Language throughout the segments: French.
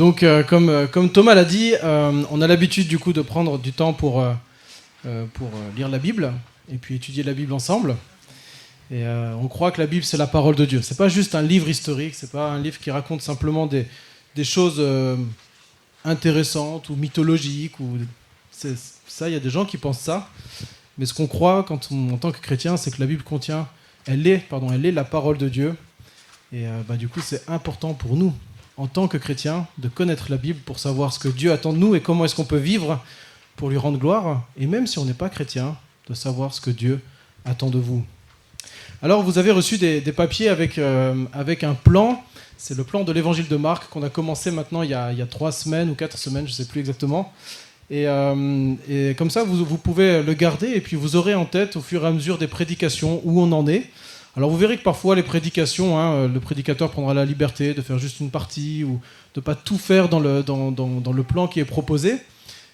Donc, euh, comme, euh, comme Thomas l'a dit, euh, on a l'habitude du coup de prendre du temps pour, pour lire la Bible et puis étudier la Bible ensemble. Et on croit que la Bible c'est la parole de Dieu. C'est pas juste un livre historique, c'est pas un livre qui raconte simplement des, choses intéressantes ou mythologiques. Ou ça, il y a des gens qui pensent ça. Mais ce qu'on croit en tant que chrétien, c'est que la Bible contient, elle est, pardon, elle est la parole de Dieu. Et bah, du coup, c'est important pour nous, en tant que chrétiens, de connaître la Bible pour savoir ce que Dieu attend de nous et comment est-ce qu'on peut vivre pour lui rendre gloire. Et même si on n'est pas chrétien, de savoir ce que Dieu attend de vous. Alors, vous avez reçu des, des papiers avec, euh, avec un plan. C'est le plan de l'évangile de Marc qu'on a commencé maintenant il y a, il y a trois semaines ou quatre semaines, je ne sais plus exactement. Et, euh, et comme ça, vous, vous pouvez le garder et puis vous aurez en tête au fur et à mesure des prédications où on en est. Alors vous verrez que parfois les prédications, hein, le prédicateur prendra la liberté de faire juste une partie ou de pas tout faire dans le, dans, dans- le plan qui est proposé.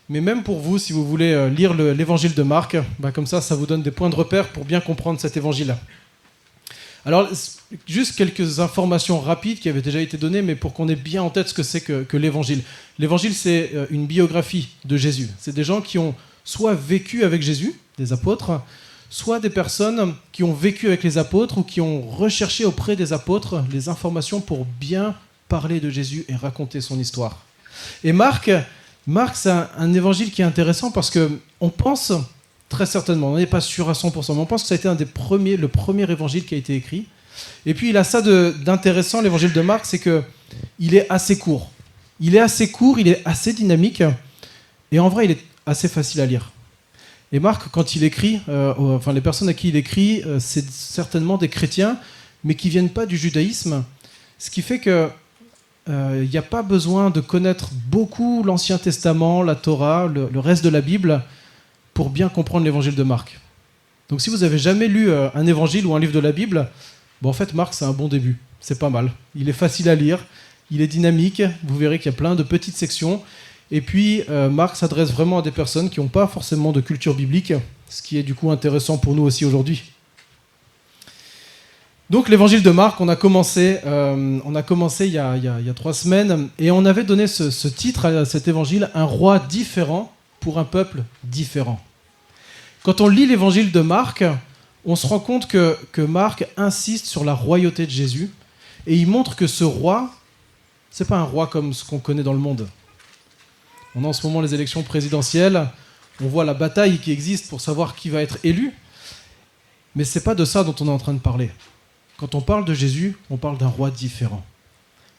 Mais même pour vous, si vous voulez euh, lire le- l'évangile de Marc, bah, comme ça, ça vous donne des points de repère pour bien comprendre cet évangile. Alors, juste quelques informations rapides qui avaient déjà été données, mais pour qu'on ait bien en tête ce que c'est que, que l'évangile. L'évangile, c'est euh, une biographie de Jésus. C'est des gens qui ont soit vécu avec Jésus, des apôtres, soit des personnes qui ont vécu avec les apôtres ou qui ont recherché auprès des apôtres les informations pour bien parler de Jésus et raconter son histoire. Et Marc, Marc c'est un, évangile qui est intéressant parce que on pense très certainement, on n'est pas sûr à 100%, mais on pense que ça a été un des premiers, le premier évangile qui a été écrit. Et puis il a ça d'intéressant, l'évangile de Marc, c'est que il est assez court. Il est assez court, il est assez dynamique, et en vrai, il est assez facile à lire. Et Marc, quand il écrit, euh, enfin les personnes à qui il écrit, euh, c'est certainement des chrétiens, mais qui viennent pas du judaïsme, ce qui fait que euh, il n'y a pas besoin de connaître beaucoup l'Ancien Testament, la Torah, le, reste de la Bible, pour bien comprendre l'évangile de Marc. Donc si vous avez jamais lu un évangile ou un livre de la Bible, bon, en fait Marc c'est un bon début, c'est pas mal. Il est facile à lire, il est dynamique, vous verrez qu'il y a plein de petites sections. Et puis euh, Marc s'adresse vraiment à des personnes qui n'ont pas forcément de culture biblique, ce qui est du coup intéressant pour nous aussi aujourd'hui. Donc l'évangile de Marc, on a commencé, euh, on a commencé il, y a, trois semaines, et on avait donné ce, ce titre à cet évangile, Un roi différent pour un peuple différent. Quand on lit l'évangile de Marc, on se rend compte que, que Marc insiste sur la royauté de Jésus, et il montre que ce roi, c'est pas un roi comme ce qu'on connaît dans le monde. On a en ce moment les élections présidentielles, on voit la bataille qui existe pour savoir qui va être élu, mais c'est pas de ça dont on est en train de parler. Quand on parle de Jésus, on parle d'un roi différent.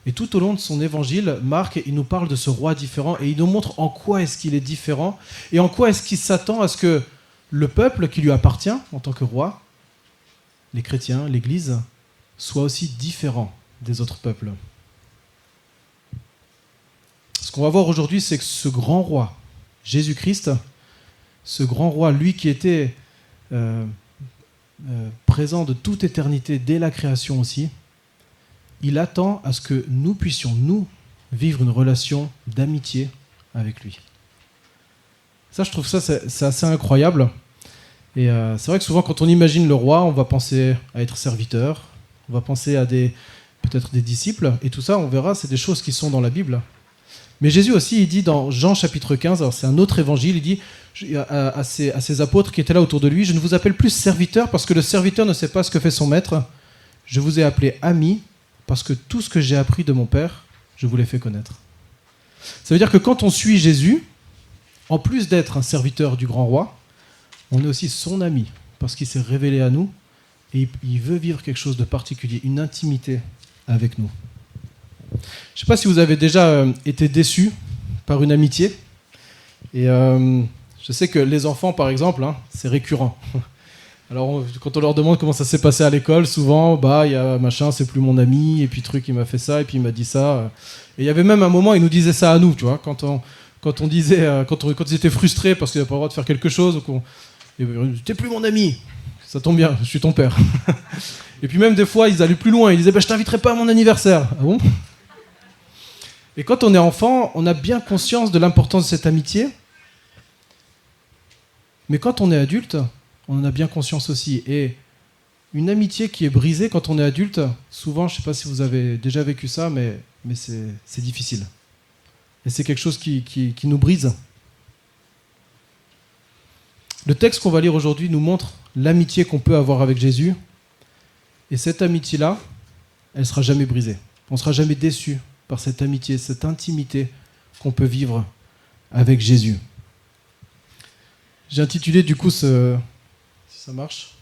Et tout au long de son évangile, Marc, il nous parle de ce roi différent et il nous montre en quoi est-ce qu'il est différent et en quoi est-ce qu'il s'attend à ce que le peuple qui lui appartient en tant que roi, les chrétiens, l'Église, soit aussi différent des autres peuples. Qu'on va voir aujourd'hui, c'est que ce grand roi, Jésus-Christ, ce grand roi, lui qui était euh, euh, présent de toute éternité dès la création aussi, il attend à ce que nous puissions, nous, vivre une relation d'amitié avec lui. Ça, je trouve ça, c'est assez incroyable. Et euh, c'est vrai que souvent, quand on imagine le roi, on va penser à être serviteur, on va penser à des peut-être des disciples, et tout ça, on verra, c'est des choses qui sont dans la Bible. Mais Jésus aussi, il dit dans Jean chapitre 15, alors c'est un autre évangile, il dit à, ses, apôtres qui étaient là autour de lui, je ne vous appelle plus serviteur parce que le serviteur ne sait pas ce que fait son maître, je vous ai appelé ami parce que tout ce que j'ai appris de mon Père, je vous l'ai fait connaître. Ça veut dire que quand on suit Jésus, en plus d'être un serviteur du grand roi, on est aussi son ami parce qu'il s'est révélé à nous et il veut vivre quelque chose de particulier, une intimité avec nous. Je ne sais pas si vous avez déjà euh, été déçu par une amitié. Et euh, je sais que les enfants, par exemple, hein, c'est récurrent. Alors, quand on leur demande comment ça s'est passé à l'école, souvent, bah, il y a machin, c'est plus mon ami, et puis truc, il m'a fait ça, et puis il m'a dit ça. Et il y avait même un moment, il nous disait ça à nous, tu vois, quand on, quand on disait, euh, quand, on, quand ils étaient frustrés parce qu'ils n'avaient pas le droit de faire quelque chose, qu'on- ben, t'es plus mon ami. Ça tombe bien, je suis ton père. et puis même des fois, ils allaient plus loin, ils disaient, bah, je t'inviterai pas à mon anniversaire. Ah bon? Et quand on est enfant, on a bien conscience de l'importance de cette amitié. Mais quand on est adulte, on en a bien conscience aussi. Et une amitié qui est brisée quand on est adulte, souvent, je ne sais pas si vous avez déjà vécu ça, mais, c'est difficile. Et c'est quelque chose qui, qui, nous brise. Le texte qu'on va lire aujourd'hui nous montre l'amitié qu'on peut avoir avec Jésus. Et cette amitié-là, elle ne sera jamais brisée. On ne sera jamais déçu par cette amitié, cette intimité qu'on peut vivre avec Jésus. J'ai intitulé du coup si ça marche,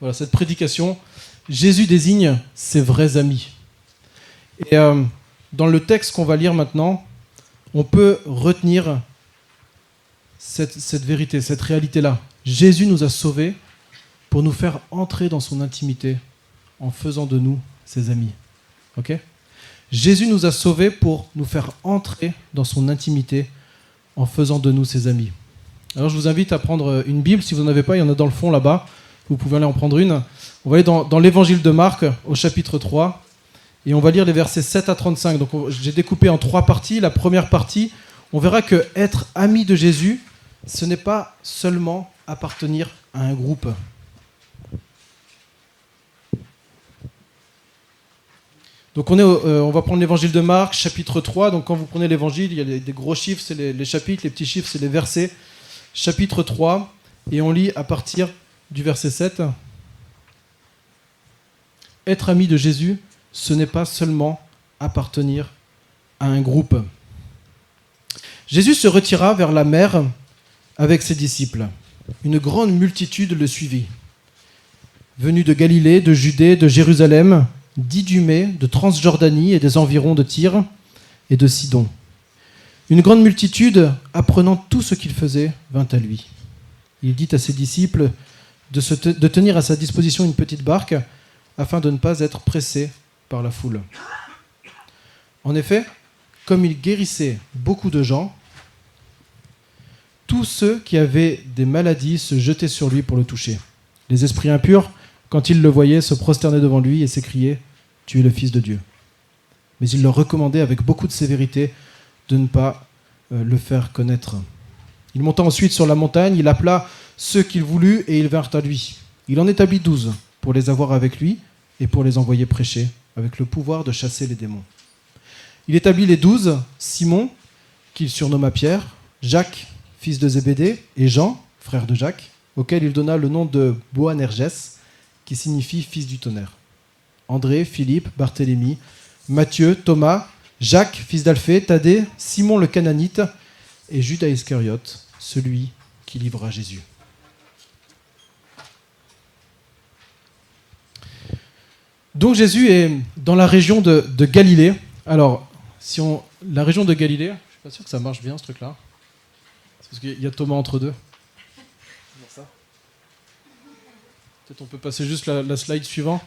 voilà cette prédication. Jésus désigne ses vrais amis. Et euh, dans le texte qu'on va lire maintenant, on peut retenir cette, cette vérité, cette réalité-là. Jésus nous a sauvés pour nous faire entrer dans son intimité en faisant de nous ses amis. Ok? Jésus nous a sauvés pour nous faire entrer dans son intimité en faisant de nous ses amis. Alors je vous invite à prendre une Bible, si vous n'en avez pas, il y en a dans le fond là-bas, vous pouvez aller en prendre une. On va aller dans, dans l'évangile de Marc au chapitre 3 et on va lire les versets 7 à 35. Donc j'ai découpé en trois parties. La première partie, on verra que être ami de Jésus, ce n'est pas seulement appartenir à un groupe. Donc on, est, euh, on va prendre l'évangile de Marc, chapitre 3. Donc quand vous prenez l'évangile, il y a des gros chiffres, c'est les, chapitres, les petits chiffres, c'est les versets. Chapitre 3, et on lit à partir du verset 7. Être ami de Jésus, ce n'est pas seulement appartenir à un groupe. Jésus se retira vers la mer avec ses disciples. Une grande multitude le suivit. Venus de Galilée, de Judée, de Jérusalem, d'Idumée, de Transjordanie et des environs de Tyr et de Sidon. Une grande multitude, apprenant tout ce qu'il faisait, vint à lui. Il dit à ses disciples de, de tenir à sa disposition une petite barque afin de ne pas être pressé par la foule. En effet, comme il guérissait beaucoup de gens, tous ceux qui avaient des maladies se jetaient sur lui pour le toucher. Les esprits impurs quand ils le voyaient, se prosternaient devant lui et s'écriaient Tu es le Fils de Dieu. Mais il leur recommandait avec beaucoup de sévérité de ne pas euh, le faire connaître. Il monta ensuite sur la montagne, il appela ceux qu'il voulut et ils vinrent à lui. Il en établit douze pour les avoir avec lui et pour les envoyer prêcher, avec le pouvoir de chasser les démons. Il établit les douze, Simon, qu'il surnomma Pierre, Jacques, fils de Zébédée, et Jean, frère de Jacques, auquel il donna le nom de Boanerges, qui signifie fils du tonnerre. André, Philippe, Barthélemy, Matthieu, Thomas, Jacques, fils d'Alphée, Thaddée, Simon le Cananite et Judas Iscariote, celui qui livra Jésus. Donc Jésus est dans la région de, Galilée. Alors, si on, la région de Galilée, je suis pas sûr que ça marche bien ce truc-là. Parce qu'il y a Thomas entre deux. On peut passer juste la, slide suivante.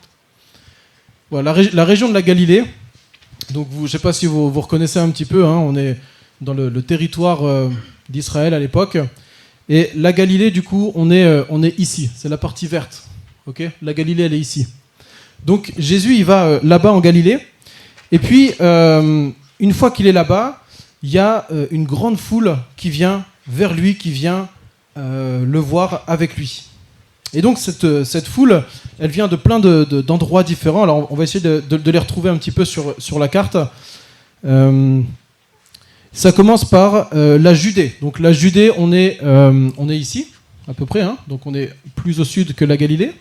Voilà, la, région de la Galilée. Donc, vous, je ne sais pas si vous, vous reconnaissez un petit peu. Hein, on est dans le, territoire euh, d'Israël à l'époque. Et la Galilée, du coup, on est, euh, on est ici. C'est la partie verte. Ok? La Galilée, elle est ici. Donc, Jésus, il va euh, là-bas en Galilée. Et puis, une fois qu'il est là-bas, il y a une grande foule qui vient vers lui, qui vient le voir avec lui. Et donc cette, cette, foule, elle vient de plein d'endroits de, différents. Alors on va essayer de, les retrouver un petit peu sur, sur la carte. Euh, ça commence par euh, la Judée. Donc la Judée, on est, euh, on est ici, à peu près. Hein. donc on est plus au sud que la Galilée.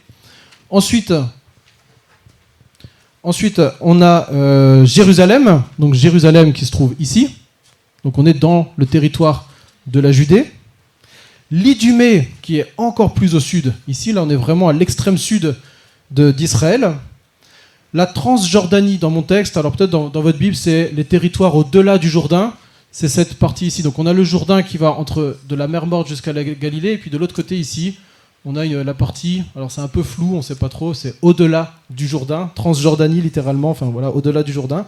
Ensuite, ensuite on a Jérusalem. Donc Jérusalem qui se trouve ici. Donc on est dans le territoire de la Judée. L'Idumée, qui est encore plus au sud. Ici, là, on est vraiment à l'extrême sud d'Israël. La Transjordanie, dans mon texte, alors peut-être dans, votre Bible, c'est les territoires au-delà du Jourdain. C'est cette partie ici. Donc on a le Jourdain qui va entre de la mer Morte jusqu'à la Galilée, et puis de l'autre côté ici, on a la partie, alors c'est un peu flou, on ne sait pas trop, c'est au-delà du Jourdain, Transjordanie littéralement, enfin voilà, au-delà du Jourdain.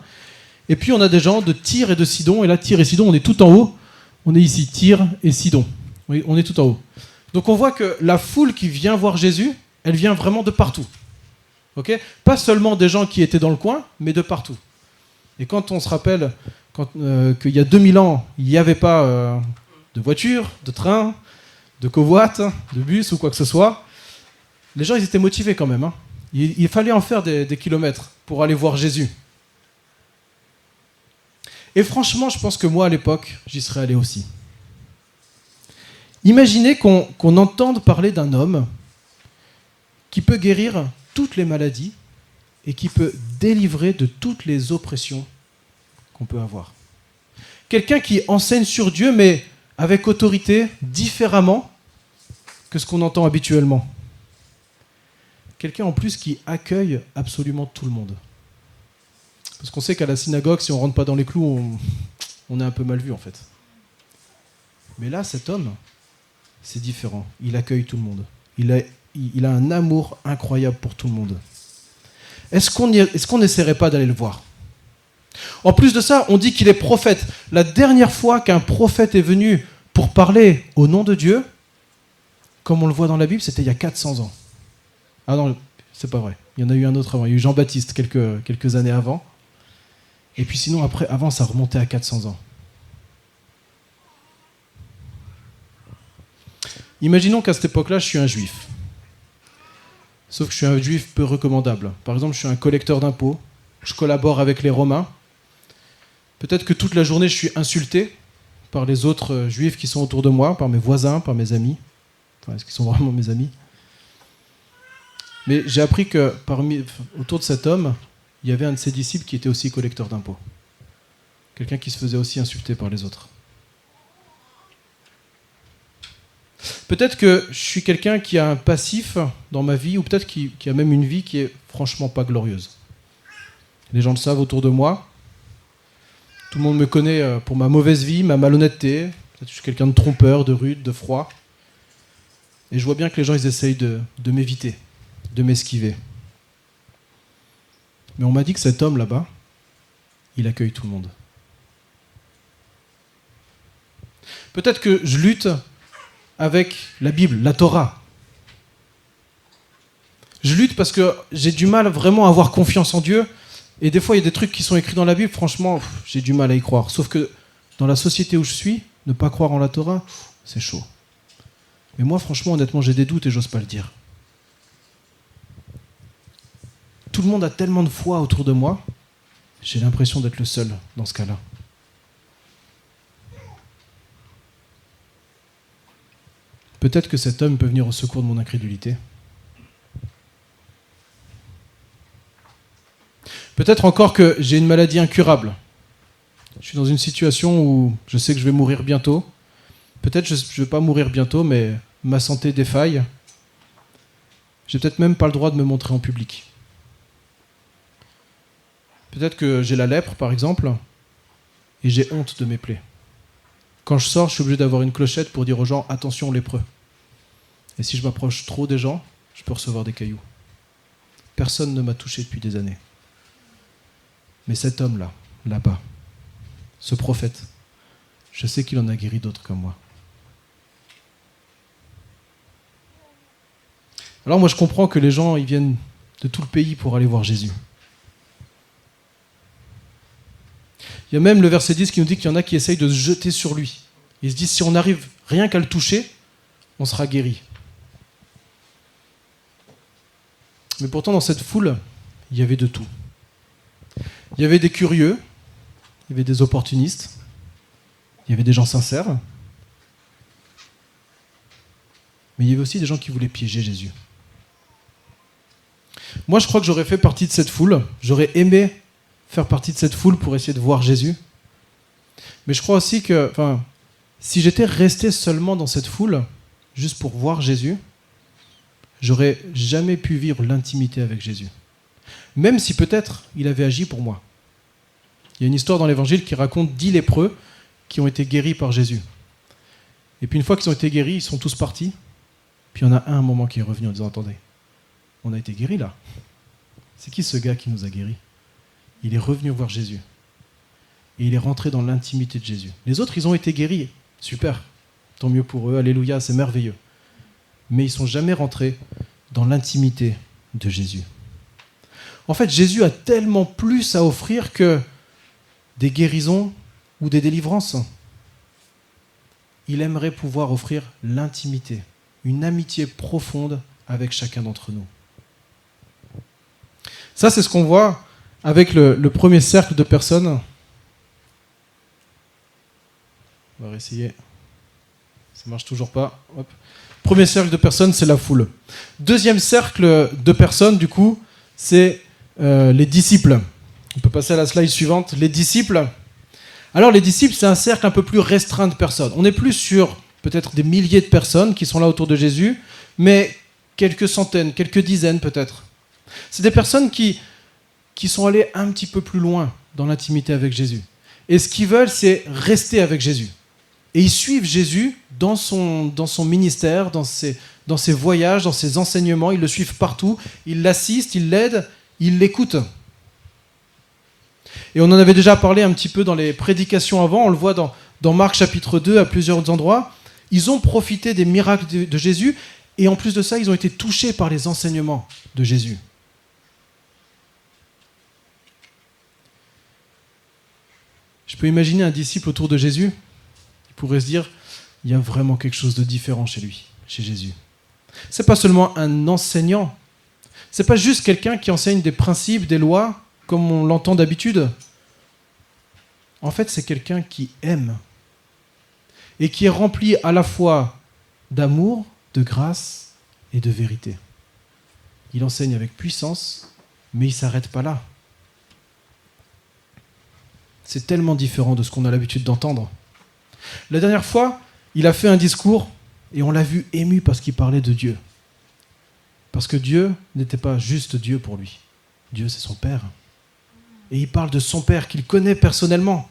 Et puis on a des gens de Tyr et de Sidon, et là Tyr et Sidon, on est tout en haut, on est ici, Tyr et Sidon. Oui, on est tout en haut. Donc on voit que la foule qui vient voir Jésus, elle vient vraiment de partout. ok? Pas seulement des gens qui étaient dans le coin, mais de partout. Et quand on se rappelle euh, qu'il y a 2000 ans, il n'y avait pas euh, de voiture, de train, de covoite, de bus ou quoi que ce soit, les gens étaient motivés quand même. Hein. Il, fallait en faire des kilomètres pour aller voir Jésus. Et franchement, je pense que moi, à l'époque, j'y serais allé aussi. Imaginez qu'on entende parler d'un homme qui peut guérir toutes les maladies et qui peut délivrer de toutes les oppressions qu'on peut avoir. Quelqu'un qui enseigne sur Dieu, mais avec autorité, différemment que ce qu'on entend habituellement. Quelqu'un en plus qui accueille absolument tout le monde. Parce qu'on sait qu'à la synagogue, si on rentre pas dans les clous, on, est un peu mal vu en fait. Mais là, cet homme, c'est différent. Il accueille tout le monde. Il a, un amour incroyable pour tout le monde. Est-ce qu'on est n'essaierait pas d'aller le voir? En plus de ça, on dit qu'il est prophète. La dernière fois qu'un prophète est venu pour parler au nom de Dieu, comme on le voit dans la Bible, c'était il y a 400 ans. Ah non, c'est pas vrai. Il y en a eu un autre avant. Il y a eu Jean-Baptiste quelques, quelques années avant. Et puis sinon, après, avant, ça remontait à 400 ans. Imaginons qu'à cette époque-là, je suis un juif. Sauf que je suis un juif peu recommandable. Par exemple, je suis un collecteur d'impôts, je collabore avec les Romains. Peut-être que toute la journée, je suis insulté par les autres euh, juifs qui sont autour de moi, par mes voisins, par mes amis. Est-ce qu'ils sont vraiment mes amis? Mais j'ai appris que parmi, autour de cet homme, il y avait un de ses disciples qui était aussi collecteur d'impôts. Quelqu'un qui se faisait aussi insulter par les autres. Peut-être que je suis quelqu'un qui a un passif dans ma vie, ou peut-être qui, a même une vie qui est franchement pas glorieuse. Les gens le savent autour de moi. Tout le monde me connaît euh, pour ma mauvaise vie, ma malhonnêteté. Peut-être que je suis quelqu'un de trompeur, de rude, de froid. Et je vois bien que les gens, ils essayent de, de m'éviter, de m'esquiver. Mais on m'a dit que cet homme là-bas, il accueille tout le monde. Peut-être que je lutte avec la Bible, la Torah. Je lutte parce que j'ai du mal vraiment à avoir confiance en Dieu. Et des fois, il y a des trucs qui sont écrits dans la Bible, franchement, j'ai du mal à y croire. Sauf que dans la société où je suis, ne pas croire en la Torah, c'est chaud. Mais moi, franchement, honnêtement, j'ai des doutes et j'ose pas le dire. Tout le monde a tellement de foi autour de moi, j'ai l'impression d'être le seul dans ce cas-là. Peut-être que cet homme peut venir au secours de mon incrédulité. Peut-être encore que j'ai une maladie incurable. Je suis dans une situation où je sais que je vais mourir bientôt. Peut-être que je ne vais pas mourir bientôt, mais ma santé défaille. J'ai peut-être même pas le droit de me montrer en public. Peut-être que j'ai la lèpre, par exemple, et j'ai honte de mes plaies. Quand je sors, je suis obligé d'avoir une clochette pour dire aux gens attention lépreux. Et si je m'approche trop des gens, je peux recevoir des cailloux. Personne ne m'a touché depuis des années. Mais cet homme-là, là-bas, ce prophète, je sais qu'il en a guéri d'autres comme moi. Alors moi je comprends que les gens ils viennent de tout le pays pour aller voir Jésus. Il y a même le verset 10 qui nous dit qu'il y en a qui essayent de se jeter sur lui. Ils se disent si on arrive rien qu'à le toucher, on sera guéri. Mais pourtant, dans cette foule, il y avait de tout. Il y avait des curieux, il y avait des opportunistes, il y avait des gens sincères, mais il y avait aussi des gens qui voulaient piéger Jésus. Moi, je crois que j'aurais fait partie de cette foule, j'aurais aimé faire partie de cette foule pour essayer de voir Jésus. Mais je crois aussi que, enfin, si j'étais resté seulement dans cette foule, juste pour voir Jésus, j'aurais jamais pu vivre l'intimité avec Jésus. Même si peut-être il avait agi pour moi. Il y a une histoire dans l'évangile qui raconte dix lépreux qui ont été guéris par Jésus. Et puis une fois qu'ils ont été guéris, ils sont tous partis. Puis il y en a un, un moment qui est revenu en disant Attendez, on a été guéris là. C'est qui ce gars qui nous a guéris? Il est revenu voir Jésus. Et il est rentré dans l'intimité de Jésus. Les autres, ils ont été guéris. Super. Tant mieux pour eux. Alléluia, c'est merveilleux. Mais ils sont jamais rentrés dans l'intimité de Jésus. En fait, Jésus a tellement plus à offrir que des guérisons ou des délivrances. Il aimerait pouvoir offrir l'intimité, une amitié profonde avec chacun d'entre nous. Ça, c'est ce qu'on voit avec le, premier cercle de personnes On va réessayer. Ça marche toujours pas. Premier cercle de personnes, c'est la foule. Deuxième cercle de personnes, du coup, c'est euh, les disciples. On peut passer à la slide suivante. Les disciples. Alors, les disciples, c'est un cercle un peu plus restreint de personnes. On n'est plus sur peut-être des milliers de personnes qui sont là autour de Jésus, mais quelques centaines, quelques dizaines peut-être. C'est des personnes qui, qui sont allées un petit peu plus loin dans l'intimité avec Jésus. Et ce qu'ils veulent, c'est rester avec Jésus. Et ils suivent Jésus dans son, ministère, dans ses, voyages, dans ses enseignements. Ils le suivent partout. Ils l'assistent, ils l'aident, ils l'écoutent. Et on en avait déjà parlé un petit peu dans les prédications avant. On le voit dans, Marc chapitre 2 à plusieurs endroits. Ils ont profité des miracles de Jésus. Et en plus de ça, ils ont été touchés par les enseignements de Jésus. Je peux imaginer un disciple autour de Jésus. Il pourrait se dire, il y a vraiment quelque chose de différent chez lui, chez Jésus. C'est pas seulement un enseignant. C'est pas juste quelqu'un qui enseigne des principes, des lois, comme on l'entend d'habitude. En fait, c'est quelqu'un qui aime et qui est rempli à la fois d'amour, de grâce et de vérité. Il enseigne avec puissance, mais il ne s'arrête pas là. C'est tellement différent de ce qu'on a l'habitude d'entendre. La dernière fois, il a fait un discours et on l'a vu ému parce qu'il parlait de Dieu. Parce que Dieu n'était pas juste Dieu pour lui. Dieu, c'est son Père. Et il parle de son Père qu'il connaît personnellement.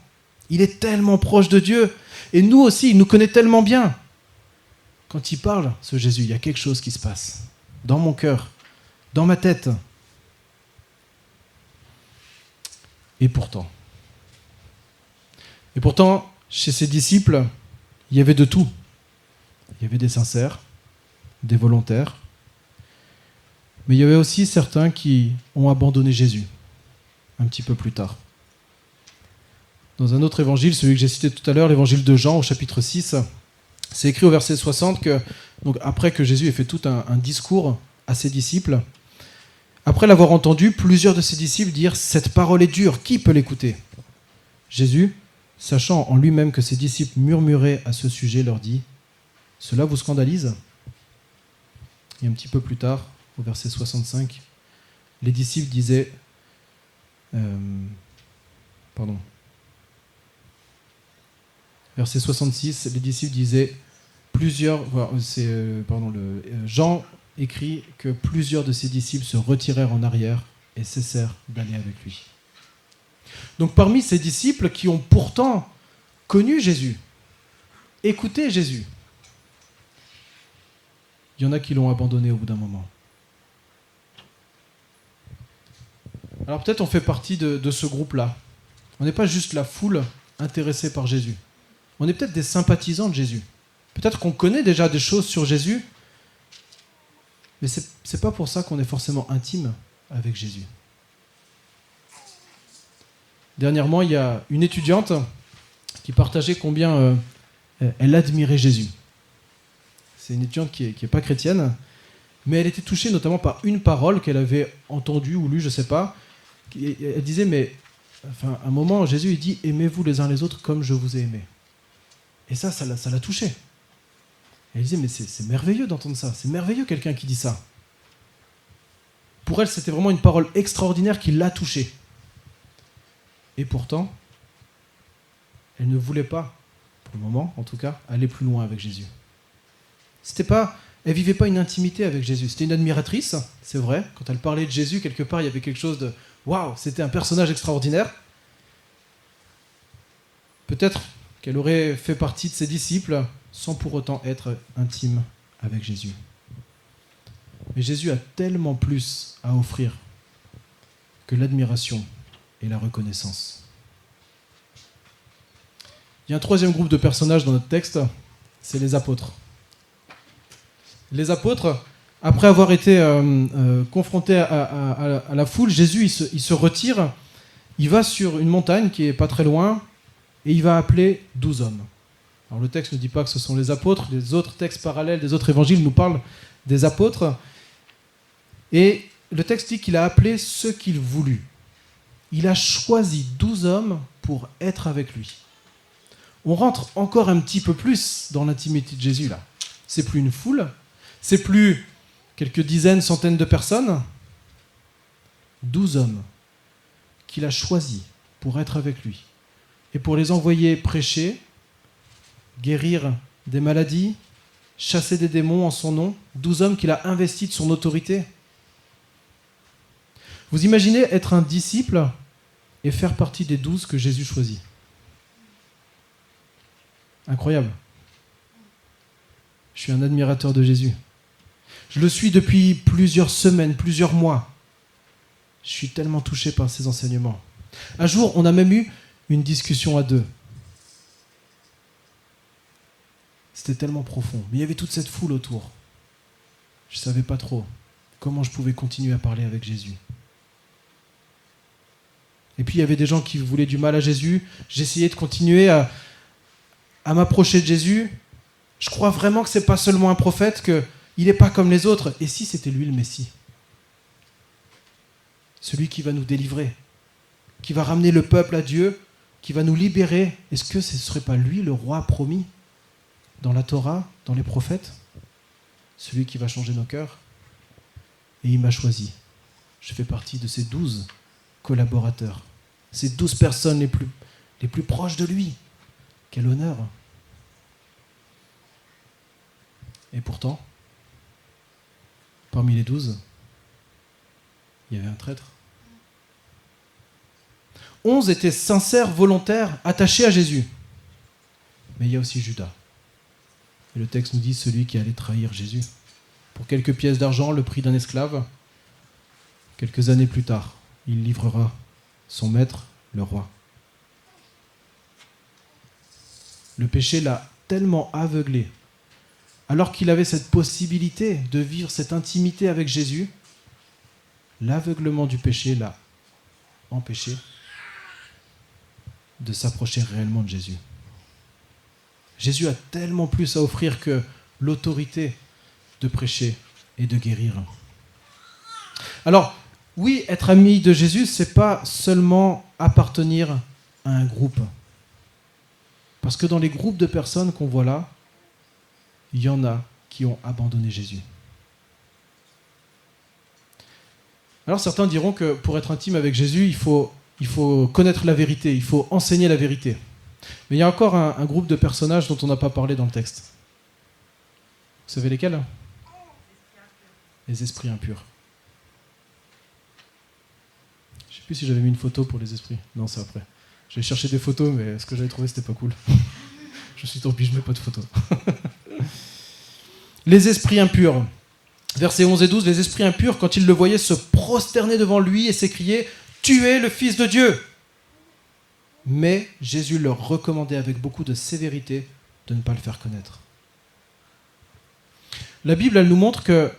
Il est tellement proche de Dieu. Et nous aussi, il nous connaît tellement bien. Quand il parle, ce Jésus, il y a quelque chose qui se passe. Dans mon cœur, dans ma tête. Et pourtant, et pourtant, chez ses disciples, il y avait de tout. Il y avait des sincères, des volontaires, mais il y avait aussi certains qui ont abandonné Jésus un petit peu plus tard. Dans un autre évangile, celui que j'ai cité tout à l'heure, l'évangile de Jean au chapitre 6, c'est écrit au verset 60 que, après que Jésus ait fait tout un, un discours à ses disciples, après l'avoir entendu, plusieurs de ses disciples dirent Cette parole est dure, qui peut l'écouter? Jésus, sachant en lui-même que ses disciples murmuraient à ce sujet, leur dit Cela vous scandalise? Et un petit peu plus tard, au verset 65, les disciples disaient euh, Pardon. Verset 66, les disciples disaient plusieurs. C'est, euh, pardon, euh, Jean écrit que plusieurs de ses disciples se retirèrent en arrière et cessèrent d'aller avec lui. Donc parmi ces disciples qui ont pourtant connu Jésus, écouté Jésus, il y en a qui l'ont abandonné au bout d'un moment. Alors peut-être on fait partie de, de ce groupe-là. On n'est pas juste la foule intéressée par Jésus. On est peut-être des sympathisants de Jésus. Peut-être qu'on connaît déjà des choses sur Jésus, mais ce n'est pas pour ça qu'on est forcément intime avec Jésus. Dernièrement, il y a une étudiante qui partageait combien euh, elle admirait Jésus. C'est une étudiante qui n'est est pas chrétienne, mais elle était touchée notamment par une parole qu'elle avait entendue ou lue, je ne sais pas. Elle disait, mais enfin, à un moment, Jésus il dit, aimez-vous les uns les autres comme je vous ai aimé. Et ça, ça l'a touchée. Elle disait, mais c'est merveilleux d'entendre ça, c'est merveilleux quelqu'un qui dit ça. Pour elle, c'était vraiment une parole extraordinaire qui l'a touchée. Et pourtant, elle ne voulait pas, pour le moment en tout cas, aller plus loin avec Jésus. C'était pas, elle vivait pas une intimité avec Jésus. C'était une admiratrice, c'est vrai. Quand elle parlait de Jésus, quelque part, il y avait quelque chose de waouh, c'était un personnage extraordinaire. Peut-être qu'elle aurait fait partie de ses disciples sans pour autant être intime avec Jésus. Mais Jésus a tellement plus à offrir que l'admiration la reconnaissance. Il y a un troisième groupe de personnages dans notre texte, c'est les apôtres. Les apôtres, après avoir été euh, euh, confrontés à, la foule, Jésus il se, il se, retire, il va sur une montagne qui est pas très loin, et il va appeler douze hommes. Alors le texte ne dit pas que ce sont les apôtres, les autres textes parallèles des autres évangiles nous parlent des apôtres, et le texte dit qu'il a appelé ceux qu'il voulut il a choisi douze hommes pour être avec lui. on rentre encore un petit peu plus dans l'intimité de Jésus là. C'est plus une foule, c'est plus quelques dizaines, centaines de personnes, douze hommes qu'il a choisis pour être avec lui et pour les envoyer prêcher, guérir des maladies, chasser des démons en son nom, douze hommes qu'il a investis de son autorité. Vous imaginez être un disciple et faire partie des douze que Jésus choisit. Incroyable. Je suis un admirateur de Jésus. Je le suis depuis plusieurs semaines, plusieurs mois. Je suis tellement touché par ses enseignements. Un jour, on a même eu une discussion à deux. C'était tellement profond. Mais il y avait toute cette foule autour. Je ne savais pas trop comment je pouvais continuer à parler avec Jésus. Et puis il y avait des gens qui voulaient du mal à Jésus. J'essayais de continuer à, m'approcher de Jésus. Je crois vraiment que ce n'est pas seulement un prophète, qu'il n'est pas comme les autres. Et si c'était lui le Messie? Celui qui va nous délivrer, qui va ramener le peuple à Dieu, qui va nous libérer. Est-ce que ce ne serait pas lui le roi promis dans la Torah, dans les prophètes? Celui qui va changer nos cœurs Et il m'a choisi. Je fais partie de ces douze collaborateurs, ces douze personnes les plus, proches de lui. Quel honneur Et pourtant, parmi les douze, il y avait un traître. Onze étaient sincères, volontaires, attachés à Jésus. Mais il y a aussi Judas. Et le texte nous dit celui qui allait trahir Jésus. Pour quelques pièces d'argent, le prix d'un esclave, quelques années plus tard, il livrera son maître, le roi. Le péché l'a tellement aveuglé, alors qu'il avait cette possibilité de vivre cette intimité avec Jésus, l'aveuglement du péché l'a empêché de s'approcher réellement de Jésus. Jésus a tellement plus à offrir que l'autorité de prêcher et de guérir. Alors, oui, être ami de Jésus, c'est pas seulement appartenir à un groupe. Parce que dans les groupes de personnes qu'on voit là, il y en a qui ont abandonné Jésus. Alors certains diront que pour être intime avec Jésus, il faut, il faut connaître la vérité, il faut enseigner la vérité. Mais il y a encore un, un groupe de personnages dont on n'a pas parlé dans le texte. Vous savez lesquels? Les esprits impurs. sais plus si j'avais mis une photo pour les esprits. Non, c'est après. J'ai cherché des photos, mais ce que j'avais trouvé, c'était pas cool. je suis tant pis, je mets pas de photos. les esprits impurs. Versets 11 et 12, les esprits impurs, quand ils le voyaient, se prosterner devant lui et s'écrier Tu es le Fils de Dieu Mais Jésus leur recommandait avec beaucoup de sévérité de ne pas le faire connaître. La Bible, elle nous montre que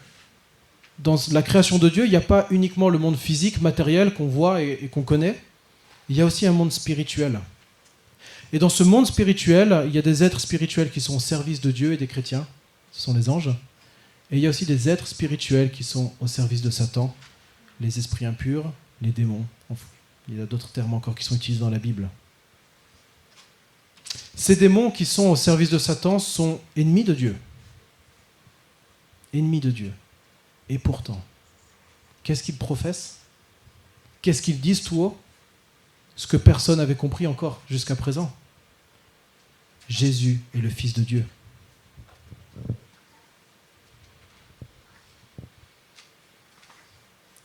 dans la création de Dieu, il n'y a pas uniquement le monde physique, matériel qu'on voit et, qu'on connaît, il y a aussi un monde spirituel. Et dans ce monde spirituel, il y a des êtres spirituels qui sont au service de Dieu et des chrétiens, ce sont les anges, et il y a aussi des êtres spirituels qui sont au service de Satan, les esprits impurs, les démons. Il y a d'autres termes encore qui sont utilisés dans la Bible. Ces démons qui sont au service de Satan sont ennemis de Dieu. Ennemis de Dieu. Et pourtant, qu'est-ce qu'ils professent? Qu'est-ce qu'ils disent tout haut Ce que personne n'avait compris encore jusqu'à présent. Jésus est le Fils de Dieu.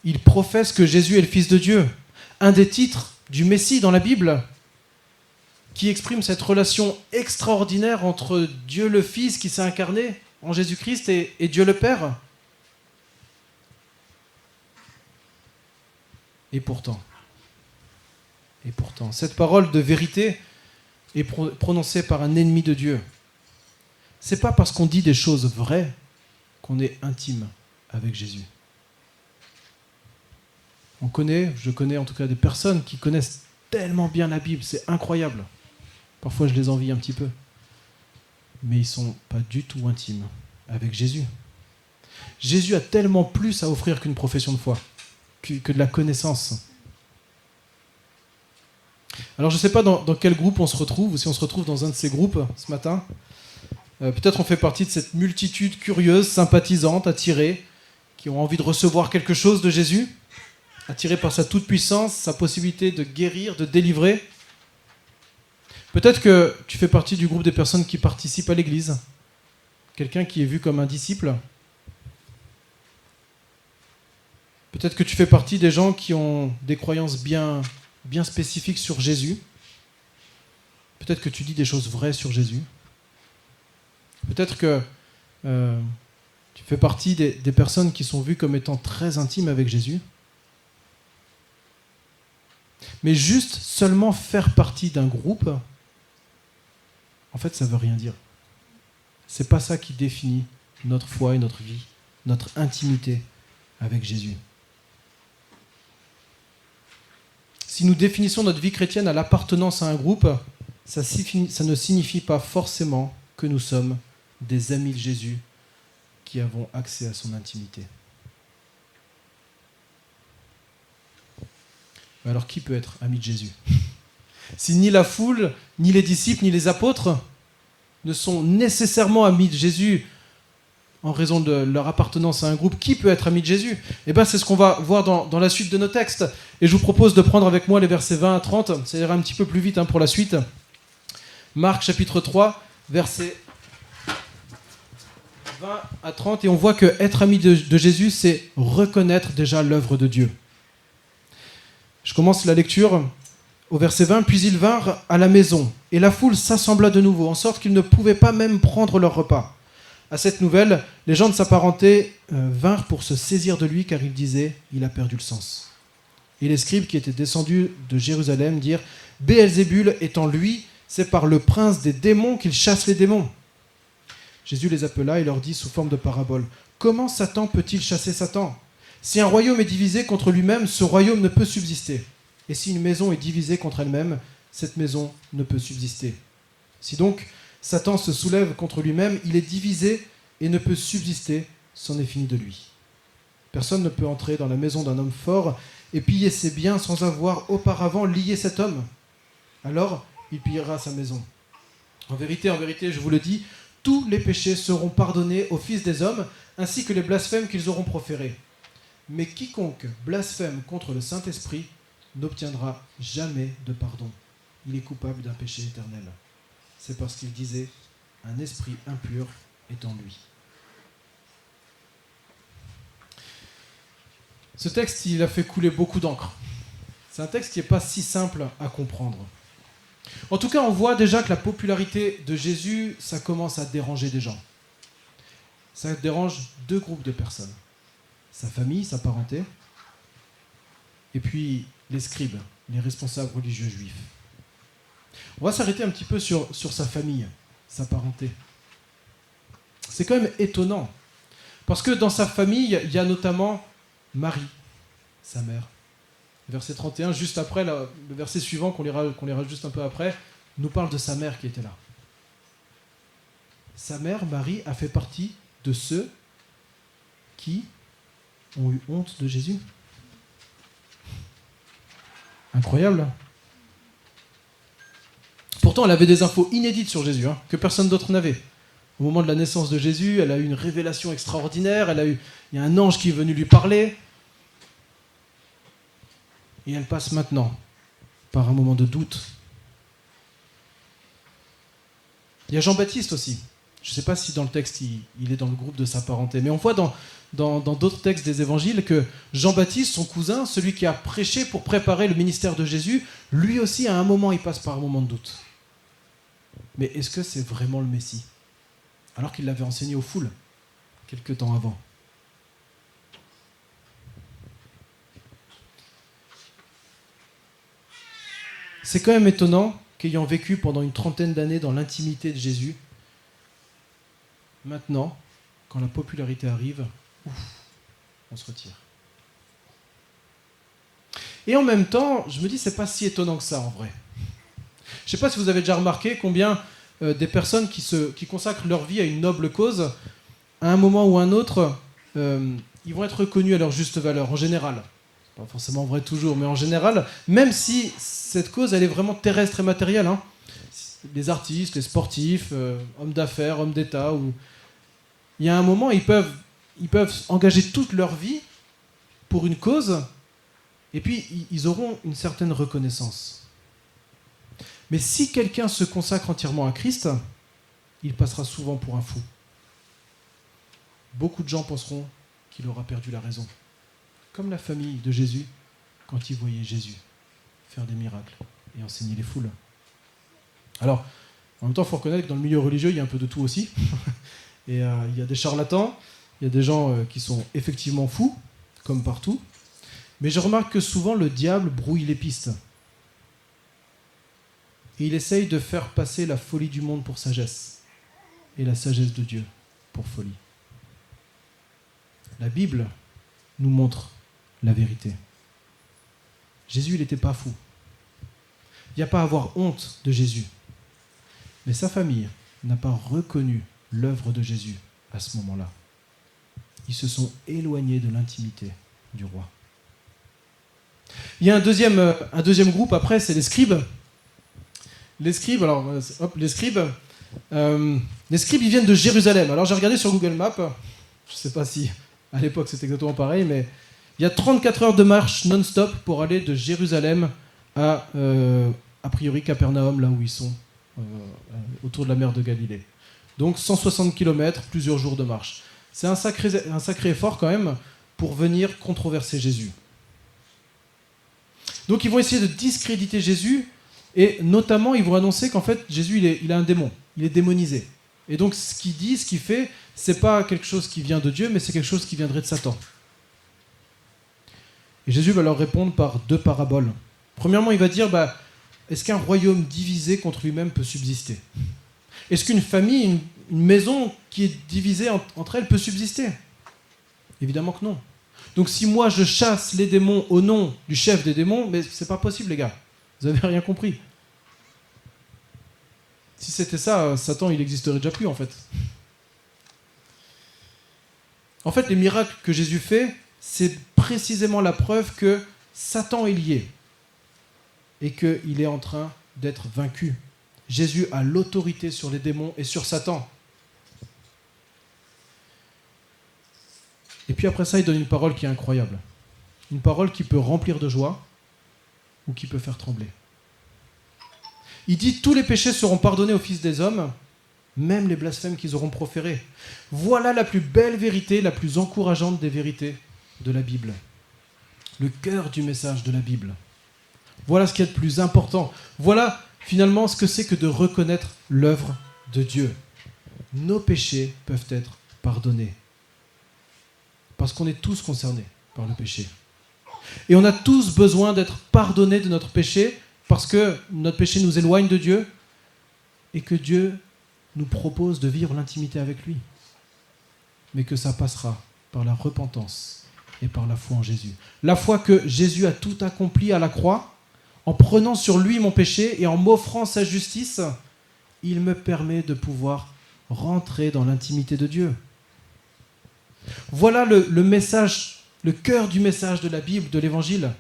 Ils professent que Jésus est le Fils de Dieu. Un des titres du Messie dans la Bible qui exprime cette relation extraordinaire entre Dieu le Fils qui s'est incarné en Jésus-Christ et, et Dieu le Père. Et pourtant, et pourtant, cette parole de vérité est prononcée par un ennemi de Dieu. C'est pas parce qu'on dit des choses vraies qu'on est intime avec Jésus. On connaît, je connais en tout cas des personnes qui connaissent tellement bien la Bible, c'est incroyable. Parfois je les envie un petit peu. Mais ils sont pas du tout intimes avec Jésus. Jésus a tellement plus à offrir qu'une profession de foi que, de la connaissance. Alors je ne sais pas dans, quel groupe on se retrouve, ou si on se retrouve dans un de ces groupes ce matin. Euh, peut-être on fait partie de cette multitude curieuse, sympathisante, attirée, qui ont envie de recevoir quelque chose de Jésus, attirée par sa toute-puissance, sa possibilité de guérir, de délivrer. Peut-être que tu fais partie du groupe des personnes qui participent à l'Église, quelqu'un qui est vu comme un disciple. Peut-être que tu fais partie des gens qui ont des croyances bien, spécifiques sur Jésus. Peut-être que tu dis des choses vraies sur Jésus. Peut-être que euh, tu fais partie des, des personnes qui sont vues comme étant très intimes avec Jésus. Mais juste seulement faire partie d'un groupe, en fait, ça ne veut rien dire. C'est pas ça qui définit notre foi et notre vie, notre intimité avec Jésus. Si nous définissons notre vie chrétienne à l'appartenance à un groupe, ça, ne signifie pas forcément que nous sommes des amis de Jésus qui avons accès à son intimité. Alors qui peut être ami de Jésus? Si ni la foule, ni les disciples, ni les apôtres ne sont nécessairement amis de Jésus en raison de leur appartenance à un groupe, qui peut être ami de Jésus Eh bien, c'est ce qu'on va voir dans, la suite de nos textes. Et je vous propose de prendre avec moi les versets 20 à 30. Ça ira un petit peu plus vite hein, pour la suite. Marc chapitre 3, versets 20 à 30. Et on voit que être ami de, de Jésus, c'est reconnaître déjà l'œuvre de Dieu. Je commence la lecture au verset 20. Puis ils vinrent à la maison, et la foule s'assembla de nouveau, en sorte qu'ils ne pouvaient pas même prendre leur repas. À cette nouvelle, les gens de sa parenté euh, vinrent pour se saisir de lui, car ils disaient Il a perdu le sens. Et les scribes qui étaient descendus de Jérusalem dirent Béelzébul étant lui, c'est par le prince des démons qu'il chasse les démons. Jésus les appela et leur dit sous forme de parabole Comment Satan peut-il chasser Satan? Si un royaume est divisé contre lui-même, ce royaume ne peut subsister. Et si une maison est divisée contre elle-même, cette maison ne peut subsister. Si donc Satan se soulève contre lui-même, il est divisé et ne peut subsister, c'en est fini de lui. Personne ne peut entrer dans la maison d'un homme fort et piller ses biens sans avoir auparavant lié cet homme. Alors, il pillera sa maison. En vérité, en vérité, je vous le dis, tous les péchés seront pardonnés aux fils des hommes, ainsi que les blasphèmes qu'ils auront proférés. Mais quiconque blasphème contre le Saint-Esprit n'obtiendra jamais de pardon. Il est coupable d'un péché éternel. C'est parce qu'il disait, un esprit impur est en lui. Ce texte, il a fait couler beaucoup d'encre. C'est un texte qui n'est pas si simple à comprendre. En tout cas, on voit déjà que la popularité de Jésus, ça commence à déranger des gens. Ça dérange deux groupes de personnes sa famille, sa parenté, et puis les scribes, les responsables religieux juifs. On va s'arrêter un petit peu sur, sa famille, sa parenté. C'est quand même étonnant, parce que dans sa famille, il y a notamment Marie, sa mère. Verset 31, juste après, le verset suivant qu'on lira, qu'on lira juste un peu après, nous parle de sa mère qui était là. Sa mère, Marie, a fait partie de ceux qui ont eu honte de Jésus. Incroyable. Pourtant, elle avait des infos inédites sur Jésus, hein, que personne d'autre n'avait. Au moment de la naissance de Jésus, elle a eu une révélation extraordinaire, elle a eu, il y a un ange qui est venu lui parler. Et elle passe maintenant par un moment de doute. Il y a Jean-Baptiste aussi. Je ne sais pas si dans le texte il, est dans le groupe de sa parenté, mais on voit dans, dans, d'autres textes des évangiles que Jean-Baptiste, son cousin, celui qui a prêché pour préparer le ministère de Jésus, lui aussi à un moment il passe par un moment de doute. Mais est-ce que c'est vraiment le Messie? Alors qu'il l'avait enseigné aux foules quelque temps avant. C'est quand même étonnant qu'ayant vécu pendant une trentaine d'années dans l'intimité de Jésus, maintenant, quand la popularité arrive, on se retire. Et en même temps, je me dis, c'est pas si étonnant que ça en vrai. Je ne sais pas si vous avez déjà remarqué combien euh, des personnes qui, se, qui consacrent leur vie à une noble cause, à un moment ou un autre, euh, ils vont être reconnus à leur juste valeur, en général. Pas forcément vrai toujours, mais en général, même si cette cause, elle est vraiment terrestre et matérielle. Hein. Les artistes, les sportifs, euh, hommes d'affaires, hommes d'État, il y a un moment, ils peuvent, ils peuvent engager toute leur vie pour une cause, et puis ils auront une certaine reconnaissance. Mais si quelqu'un se consacre entièrement à Christ, il passera souvent pour un fou. Beaucoup de gens penseront qu'il aura perdu la raison. Comme la famille de Jésus quand ils voyaient Jésus faire des miracles et enseigner les foules. Alors, en même temps, il faut reconnaître que dans le milieu religieux, il y a un peu de tout aussi. et euh, il y a des charlatans, il y a des gens euh, qui sont effectivement fous, comme partout. Mais je remarque que souvent le diable brouille les pistes. Et il essaye de faire passer la folie du monde pour sagesse et la sagesse de Dieu pour folie. La Bible nous montre la vérité. Jésus, il n'était pas fou. Il n'y a pas à avoir honte de Jésus. Mais sa famille n'a pas reconnu l'œuvre de Jésus à ce moment-là. Ils se sont éloignés de l'intimité du roi. Il y a un deuxième, un deuxième groupe après, c'est les scribes. Les scribes, alors, euh, hop, les scribes, euh, les scribes, ils viennent de Jérusalem. Alors j'ai regardé sur Google Maps, je ne sais pas si à l'époque c'était exactement pareil, mais il y a 34 heures de marche non-stop pour aller de Jérusalem à, a priori, Capernaum, là où ils sont, autour de la mer de Galilée. Donc 160 km, plusieurs jours de marche. C'est un sacré, un sacré effort quand même pour venir controverser Jésus. Donc ils vont essayer de discréditer Jésus, et notamment ils vont annoncer qu'en fait Jésus il, est, a un démon, il est démonisé. Et donc ce qu'il dit, ce qu'il fait, c'est pas quelque chose qui vient de Dieu, mais c'est quelque chose qui viendrait de Satan. Et Jésus va leur répondre par deux paraboles. Premièrement, il va dire bah, est-ce qu'un royaume divisé contre lui-même peut subsister? Est-ce qu'une famille, une, maison qui est divisée entre elles peut subsister? Évidemment que non. Donc si moi je chasse les démons au nom du chef des démons, mais c'est pas possible les gars. Vous avez rien compris. Si c'était ça, Satan il n'existerait déjà plus en fait. En fait, les miracles que Jésus fait, c'est précisément la preuve que Satan est lié et qu'il est en train d'être vaincu. Jésus a l'autorité sur les démons et sur Satan. Et puis après ça, il donne une parole qui est incroyable. Une parole qui peut remplir de joie ou qui peut faire trembler. Il dit Tous les péchés seront pardonnés aux fils des hommes, même les blasphèmes qu'ils auront proférés. Voilà la plus belle vérité, la plus encourageante des vérités de la Bible. Le cœur du message de la Bible. Voilà ce qui est le plus important. Voilà finalement ce que c'est que de reconnaître l'œuvre de Dieu. Nos péchés peuvent être pardonnés. Parce qu'on est tous concernés par le péché. Et on a tous besoin d'être pardonnés de notre péché parce que notre péché nous éloigne de Dieu et que Dieu nous propose de vivre l'intimité avec lui. Mais que ça passera par la repentance et par la foi en Jésus. La foi que Jésus a tout accompli à la croix, en prenant sur lui mon péché et en m'offrant sa justice, il me permet de pouvoir rentrer dans l'intimité de Dieu. Voilà le, message, le cœur du message de la Bible, de l'Évangile.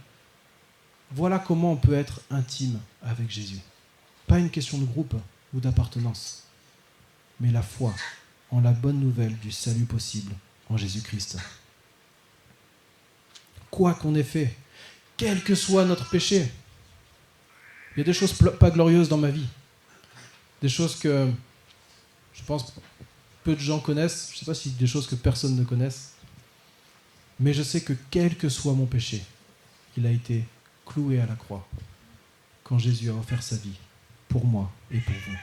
Voilà comment on peut être intime avec Jésus. Pas une question de groupe ou d'appartenance, mais la foi en la bonne nouvelle du salut possible en Jésus-Christ. Quoi qu'on ait fait, quel que soit notre péché, il y a des choses pas glorieuses dans ma vie. Des choses que je pense peu de gens connaissent. Je ne sais pas si des choses que personne ne connaisse. Mais je sais que quel que soit mon péché, il a été cloué à la croix quand Jésus a offert sa vie pour moi et pour vous.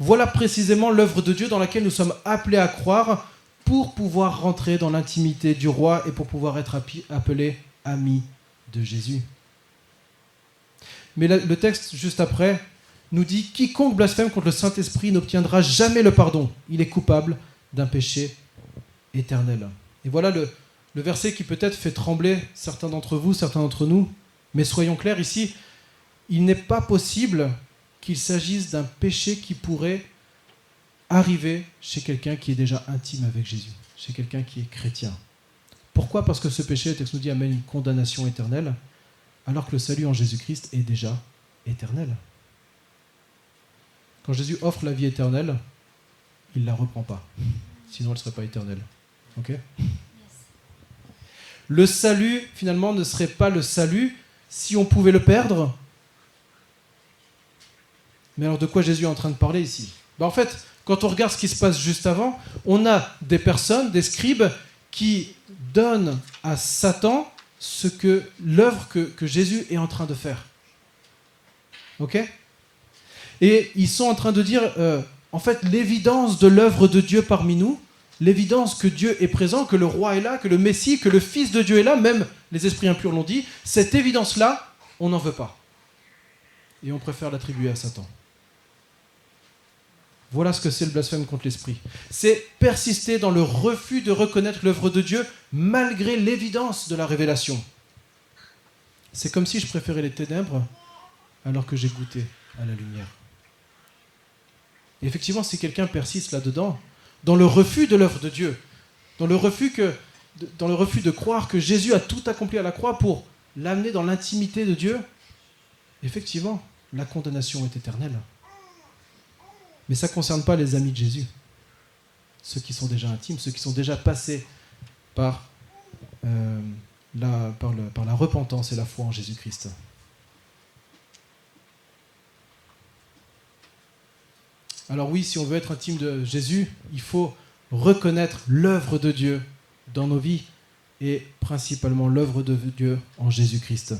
Voilà précisément l'œuvre de Dieu dans laquelle nous sommes appelés à croire pour pouvoir rentrer dans l'intimité du roi et pour pouvoir être appelés amis de Jésus. Mais le texte juste après nous dit Quiconque blasphème contre le Saint-Esprit n'obtiendra jamais le pardon. Il est coupable d'un péché éternel. Et voilà le, verset qui peut-être fait trembler certains d'entre vous, certains d'entre nous. Mais soyons clairs ici, il n'est pas possible qu'il s'agisse d'un péché qui pourrait arriver chez quelqu'un qui est déjà intime avec Jésus, chez quelqu'un qui est chrétien. Pourquoi? Parce que ce péché, le texte nous dit, amène une condamnation éternelle, alors que le salut en Jésus-Christ est déjà éternel. Quand Jésus offre la vie éternelle, il ne la reprend pas. Sinon, elle ne serait pas éternelle. Le salut, finalement, ne serait pas le salut si on pouvait le perdre. Mais alors, de quoi Jésus est en train de parler ici? Ben, En fait, quand on regarde ce qui se passe juste avant, on a des personnes, des scribes, qui donnent à Satan ce que l'œuvre que, que Jésus est en train de faire. Ok? Et ils sont en train de dire, euh, en fait, l'évidence de l'œuvre de Dieu parmi nous, l'évidence que Dieu est présent, que le roi est là, que le Messie, que le Fils de Dieu est là, même les esprits impurs l'ont dit, cette évidence-là, on n'en veut pas. Et on préfère l'attribuer à Satan. Voilà ce que c'est le blasphème contre l'esprit. C'est persister dans le refus de reconnaître l'œuvre de Dieu malgré l'évidence de la révélation. C'est comme si je préférais les ténèbres alors que j'ai goûté à la lumière. Et effectivement, si quelqu'un persiste là-dedans, dans le refus de l'œuvre de Dieu, dans le refus de croire que Jésus a tout accompli à la croix pour l'amener dans l'intimité de Dieu, effectivement, la condamnation est éternelle. Mais ça ne concerne pas les amis de Jésus, ceux qui sont déjà intimes, ceux qui sont déjà passés par, euh, la repentance et la foi en Jésus-Christ. Alors oui, si on veut être intime de Jésus, il faut reconnaître l'œuvre de Dieu dans nos vies et principalement l'œuvre de Dieu en Jésus-Christ.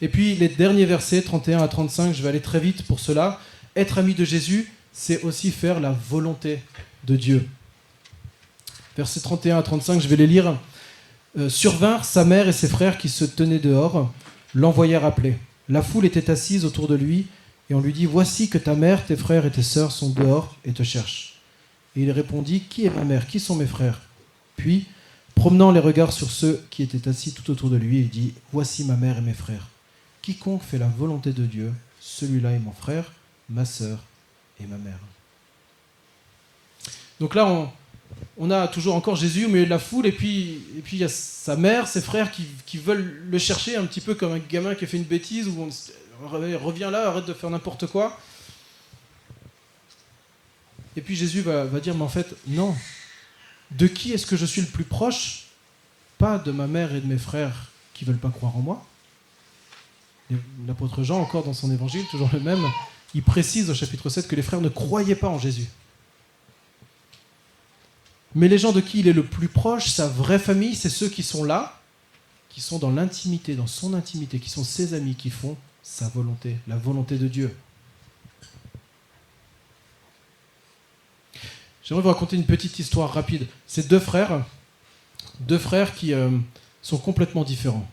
Et puis les derniers versets 31 à 35, je vais aller très vite pour cela. Être ami de Jésus, c'est aussi faire la volonté de Dieu. Versets 31 à 35, je vais les lire. Euh, survinrent sa mère et ses frères qui se tenaient dehors, l'envoyèrent appeler. La foule était assise autour de lui, et on lui dit Voici que ta mère, tes frères et tes sœurs sont dehors et te cherchent. Et il répondit Qui est ma mère? Qui sont mes frères? Puis, promenant les regards sur ceux qui étaient assis tout autour de lui, il dit Voici ma mère et mes frères. Quiconque fait la volonté de Dieu, celui-là est mon frère, ma sœur ma mère. Donc là, on, a toujours encore Jésus au milieu de la foule, et puis, et puis il y a sa mère, ses frères qui, veulent le chercher un petit peu comme un gamin qui a fait une bêtise, revient là, arrête de faire n'importe quoi. Et puis Jésus va, dire, mais en fait, non. De qui est-ce que je suis le plus proche? Pas de ma mère et de mes frères qui veulent pas croire en moi. L'apôtre Jean, encore dans son évangile, toujours le même, il précise au chapitre 7 que les frères ne croyaient pas en Jésus. Mais les gens de qui il est le plus proche, sa vraie famille, c'est ceux qui sont là, qui sont dans l'intimité, dans son intimité, qui sont ses amis, qui font sa volonté, la volonté de Dieu. J'aimerais vous raconter une petite histoire rapide. C'est deux frères, deux frères qui euh, sont complètement différents.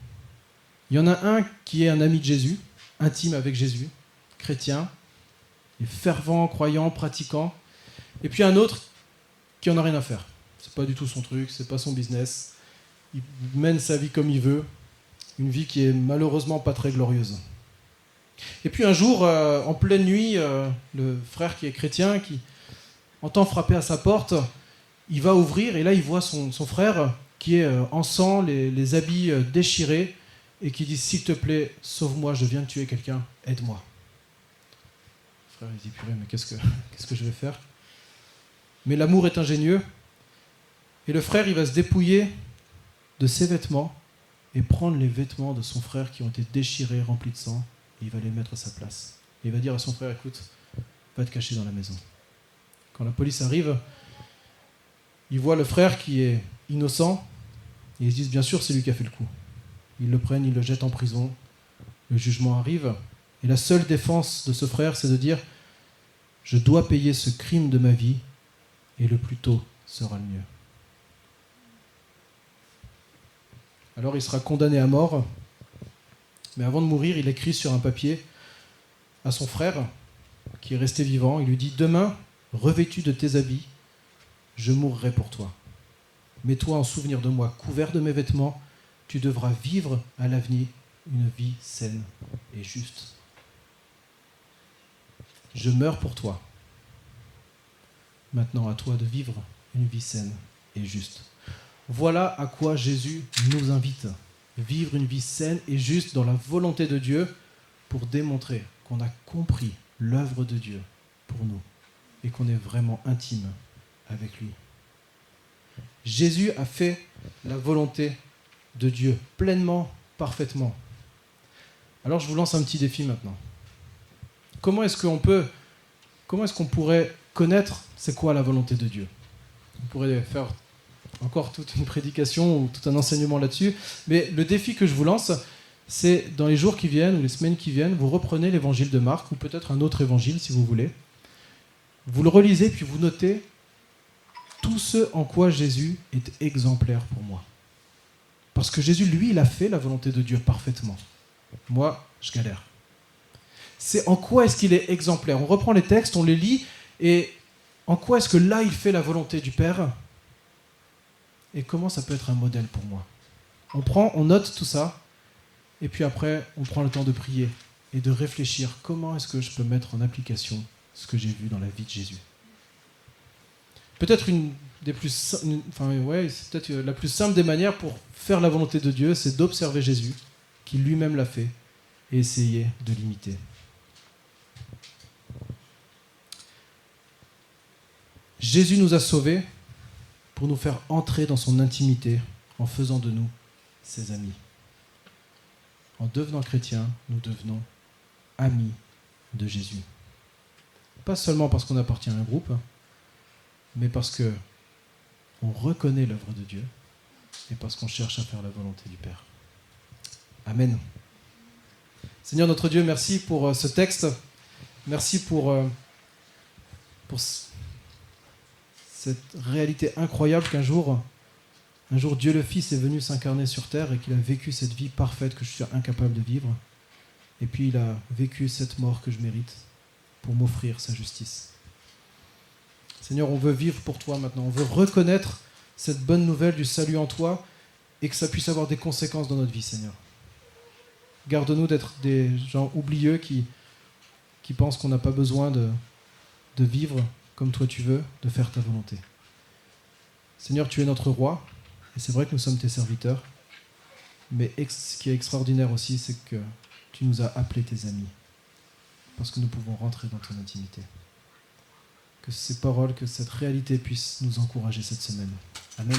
Il y en a un qui est un ami de Jésus, intime avec Jésus, chrétien, fervent, croyant, pratiquant. Et puis un autre qui en a rien à faire. C'est pas du tout son truc, c'est pas son business. Il mène sa vie comme il veut, une vie qui est malheureusement pas très glorieuse. Et puis un jour, euh, en pleine nuit, euh, le frère qui est chrétien, qui entend frapper à sa porte, il va ouvrir et là il voit son, frère qui est euh, en sang, les, habits déchirés, et qui dit S'il te plaît, sauve-moi, je viens de tuer quelqu'un, aide-moi frère, il dit purée, mais qu'est-ce que, qu'est-ce que je vais faire? Mais l'amour est ingénieux. Et le frère, il va se dépouiller de ses vêtements et prendre les vêtements de son frère qui ont été déchirés, remplis de sang, il va les mettre à sa place. Et il va dire à son frère, écoute, va te cacher dans la maison. Quand la police arrive, il voit le frère qui est innocent, et ils se disent, bien sûr, c'est lui qui a fait le coup. Ils le prennent, ils le jettent en prison, le jugement arrive, et la seule défense de ce frère, c'est de dire, je dois payer ce crime de ma vie, et le plus tôt sera le mieux. Alors il sera condamné à mort, mais avant de mourir, il écrit sur un papier à son frère, qui est resté vivant, il lui dit, demain, revêtu de tes habits, je mourrai pour toi. Mets-toi en souvenir de moi, couvert de mes vêtements, tu devras vivre à l'avenir une vie saine et juste je meurs pour toi. Maintenant à toi de vivre une vie saine et juste. Voilà à quoi Jésus nous invite. Vivre une vie saine et juste dans la volonté de Dieu pour démontrer qu'on a compris l'œuvre de Dieu pour nous et qu'on est vraiment intime avec lui. Jésus a fait la volonté de Dieu pleinement, parfaitement. Alors je vous lance un petit défi maintenant. Comment est-ce qu'on peut, comment est-ce qu'on pourrait connaître c'est quoi la volonté de Dieu? On pourrait faire encore toute une prédication ou tout un enseignement là-dessus, mais le défi que je vous lance, c'est dans les jours qui viennent ou les semaines qui viennent, vous reprenez l'évangile de Marc ou peut-être un autre évangile si vous voulez. Vous le relisez puis vous notez tout ce en quoi Jésus est exemplaire pour moi. Parce que Jésus, lui, il a fait la volonté de Dieu parfaitement. Moi, je galère. C'est en quoi est-ce qu'il est exemplaire? On reprend les textes, on les lit, et en quoi est-ce que là, il fait la volonté du Père? Et comment ça peut être un modèle pour moi? On prend, on note tout ça, et puis après, on prend le temps de prier et de réfléchir comment est-ce que je peux mettre en application ce que j'ai vu dans la vie de Jésus. Peut-être une des plus, enfin ouais, peut-être la plus simple des manières pour faire la volonté de Dieu, c'est d'observer Jésus, qui lui-même l'a fait, et essayer de l'imiter. Jésus nous a sauvés pour nous faire entrer dans son intimité en faisant de nous ses amis. En devenant chrétiens, nous devenons amis de Jésus. Pas seulement parce qu'on appartient à un groupe, mais parce que on reconnaît l'œuvre de Dieu et parce qu'on cherche à faire la volonté du Père. Amen. Seigneur notre Dieu, merci pour euh, ce texte. Merci pour, euh, pour cette réalité incroyable qu'un jour, un jour Dieu le Fils est venu s'incarner sur terre et qu'il a vécu cette vie parfaite que je suis incapable de vivre. Et puis il a vécu cette mort que je mérite pour m'offrir sa justice. Seigneur, on veut vivre pour toi maintenant. On veut reconnaître cette bonne nouvelle du salut en toi et que ça puisse avoir des conséquences dans notre vie, Seigneur. Garde-nous d'être des gens oublieux qui, qui pensent qu'on n'a pas besoin de, de vivre comme toi tu veux, de faire ta volonté. Seigneur, tu es notre roi, et c'est vrai que nous sommes tes serviteurs, mais ce qui est extraordinaire aussi, c'est que tu nous as appelés tes amis, parce que nous pouvons rentrer dans ton intimité. Que ces paroles, que cette réalité puisse nous encourager cette semaine. Amen.